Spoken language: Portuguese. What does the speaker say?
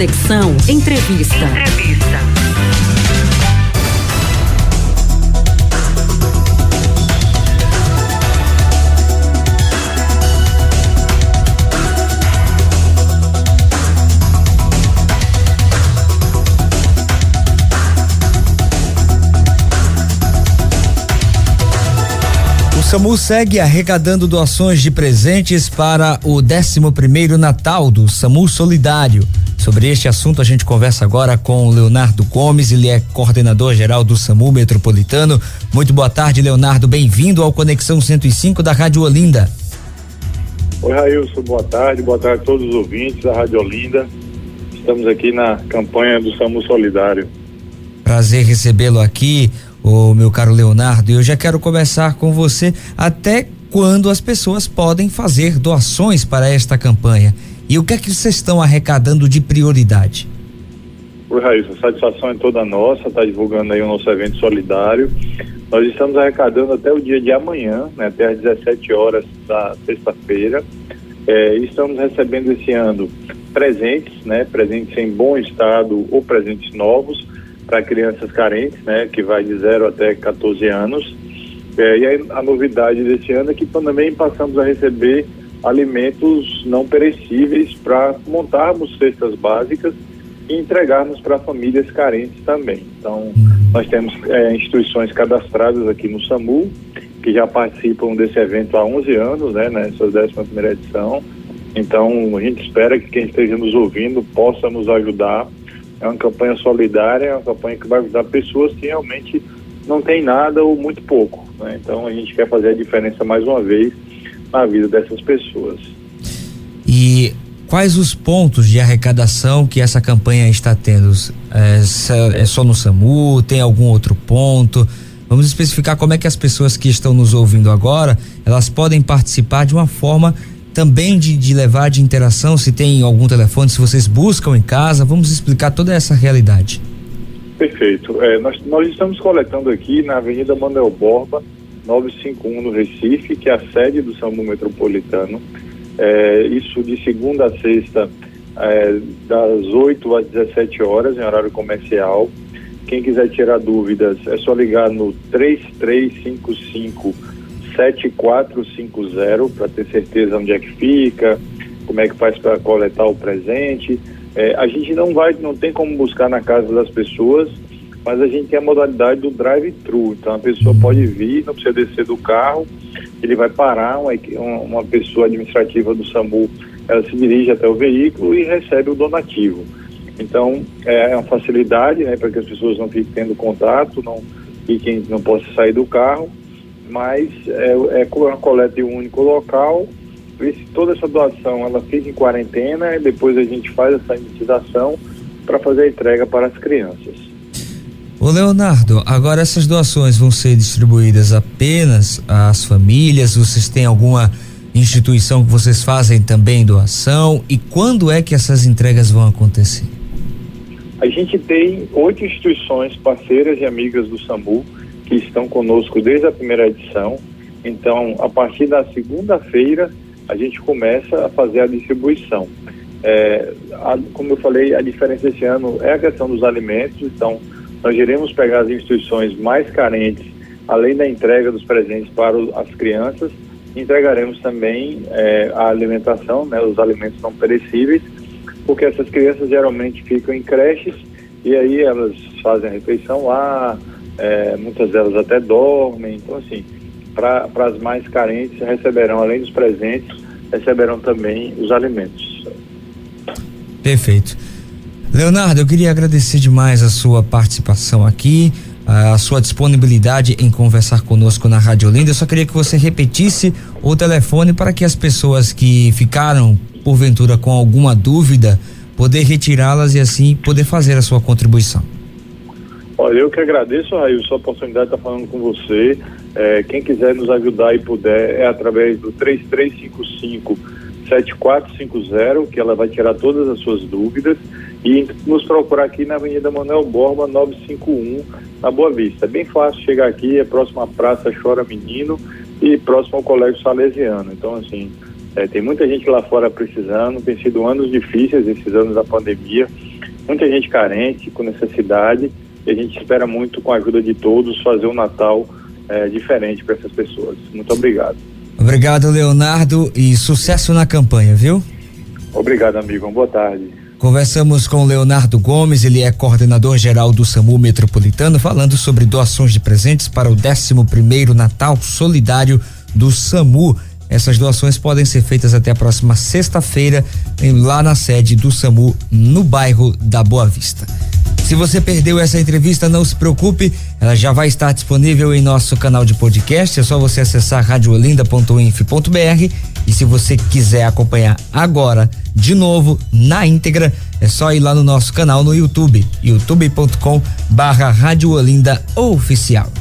Conexão Entrevista. Entrevista. SAMU segue arrecadando doações de presentes para o 11 primeiro Natal do SAMU Solidário. Sobre este assunto a gente conversa agora com o Leonardo Gomes, ele é coordenador geral do SAMU Metropolitano. Muito boa tarde, Leonardo, bem-vindo ao Conexão 105 da Rádio Olinda. Oi, Railson, boa tarde, boa tarde a todos os ouvintes da Rádio Olinda. Estamos aqui na campanha do SAMU Solidário. Prazer recebê-lo aqui o meu caro Leonardo, eu já quero começar com você até quando as pessoas podem fazer doações para esta campanha. E o que é que vocês estão arrecadando de prioridade? Oi, Raíssa, satisfação é toda nossa, está divulgando aí o nosso evento solidário. Nós estamos arrecadando até o dia de amanhã, né, até às 17 horas da sexta-feira. É, estamos recebendo esse ano presentes, né, presentes em bom estado ou presentes novos para crianças carentes, né, que vai de 0 até 14 anos. É, e a, a novidade desse ano é que também passamos a receber alimentos não perecíveis para montarmos cestas básicas e entregarmos para famílias carentes também. Então, nós temos é, instituições cadastradas aqui no SAMU, que já participam desse evento há 11 anos, né, nessa 11 edição. Então, a gente espera que quem esteja nos ouvindo possa nos ajudar é uma campanha solidária, é uma campanha que vai ajudar pessoas que realmente não têm nada ou muito pouco. Né? Então a gente quer fazer a diferença mais uma vez na vida dessas pessoas. E quais os pontos de arrecadação que essa campanha está tendo? É, é só no SAMU? Tem algum outro ponto? Vamos especificar como é que as pessoas que estão nos ouvindo agora, elas podem participar de uma forma também de, de levar de interação, se tem algum telefone, se vocês buscam em casa, vamos explicar toda essa realidade. Perfeito. É, nós, nós estamos coletando aqui na Avenida Manuel Borba, 951 no Recife, que é a sede do SAMU Metropolitano. É, isso de segunda a sexta, é, das 8 às 17 horas, em horário comercial. Quem quiser tirar dúvidas, é só ligar no 3355 7450 para ter certeza onde é que fica, como é que faz para coletar o presente. É, a gente não vai, não tem como buscar na casa das pessoas, mas a gente tem a modalidade do drive-thru. Então a pessoa pode vir, não precisa descer do carro, ele vai parar, uma, uma pessoa administrativa do SAMU, ela se dirige até o veículo e recebe o donativo. Então é uma facilidade né, para que as pessoas não fiquem tendo contato, não fiquem, não possam sair do carro mas é, é uma coleta em um único local. Esse, toda essa doação ela fica em quarentena e depois a gente faz essa iniciação para fazer a entrega para as crianças. Ô Leonardo, agora essas doações vão ser distribuídas apenas às famílias? Vocês têm alguma instituição que vocês fazem também doação? E quando é que essas entregas vão acontecer? A gente tem oito instituições parceiras e amigas do SAMU que estão conosco desde a primeira edição. Então, a partir da segunda-feira, a gente começa a fazer a distribuição. É, a, como eu falei, a diferença esse ano é a questão dos alimentos. Então, nós iremos pegar as instituições mais carentes, além da entrega dos presentes para as crianças, entregaremos também é, a alimentação, né, os alimentos não perecíveis, porque essas crianças geralmente ficam em creches e aí elas fazem a refeição lá, é, muitas delas até dormem. Então, assim, para as mais carentes, receberão, além dos presentes, receberão também os alimentos. Perfeito. Leonardo, eu queria agradecer demais a sua participação aqui, a sua disponibilidade em conversar conosco na Rádio Olinda. Eu só queria que você repetisse o telefone para que as pessoas que ficaram, porventura, com alguma dúvida, poder retirá-las e assim poder fazer a sua contribuição. Olha, eu que agradeço, Raio, sua oportunidade de estar falando com você. É, quem quiser nos ajudar e puder, é através do 3355 7450, que ela vai tirar todas as suas dúvidas, e nos procurar aqui na Avenida Manuel Borba, 951, na Boa Vista. É bem fácil chegar aqui, é próximo à Praça Chora Menino e próximo ao Colégio Salesiano. Então, assim, é, tem muita gente lá fora precisando, tem sido anos difíceis, esses anos da pandemia, muita gente carente, com necessidade, e a gente espera muito, com a ajuda de todos, fazer um Natal é, diferente para essas pessoas. Muito obrigado. Obrigado, Leonardo, e sucesso na campanha, viu? Obrigado, amigo. Boa tarde. Conversamos com Leonardo Gomes, ele é coordenador geral do SAMU Metropolitano, falando sobre doações de presentes para o 11 primeiro Natal Solidário do SAMU. Essas doações podem ser feitas até a próxima sexta-feira, lá na sede do SAMU, no bairro da Boa Vista. Se você perdeu essa entrevista, não se preocupe, ela já vai estar disponível em nosso canal de podcast. É só você acessar radiolinda.inf.br e se você quiser acompanhar agora, de novo, na íntegra, é só ir lá no nosso canal no YouTube, youtube.com/barra Oficial.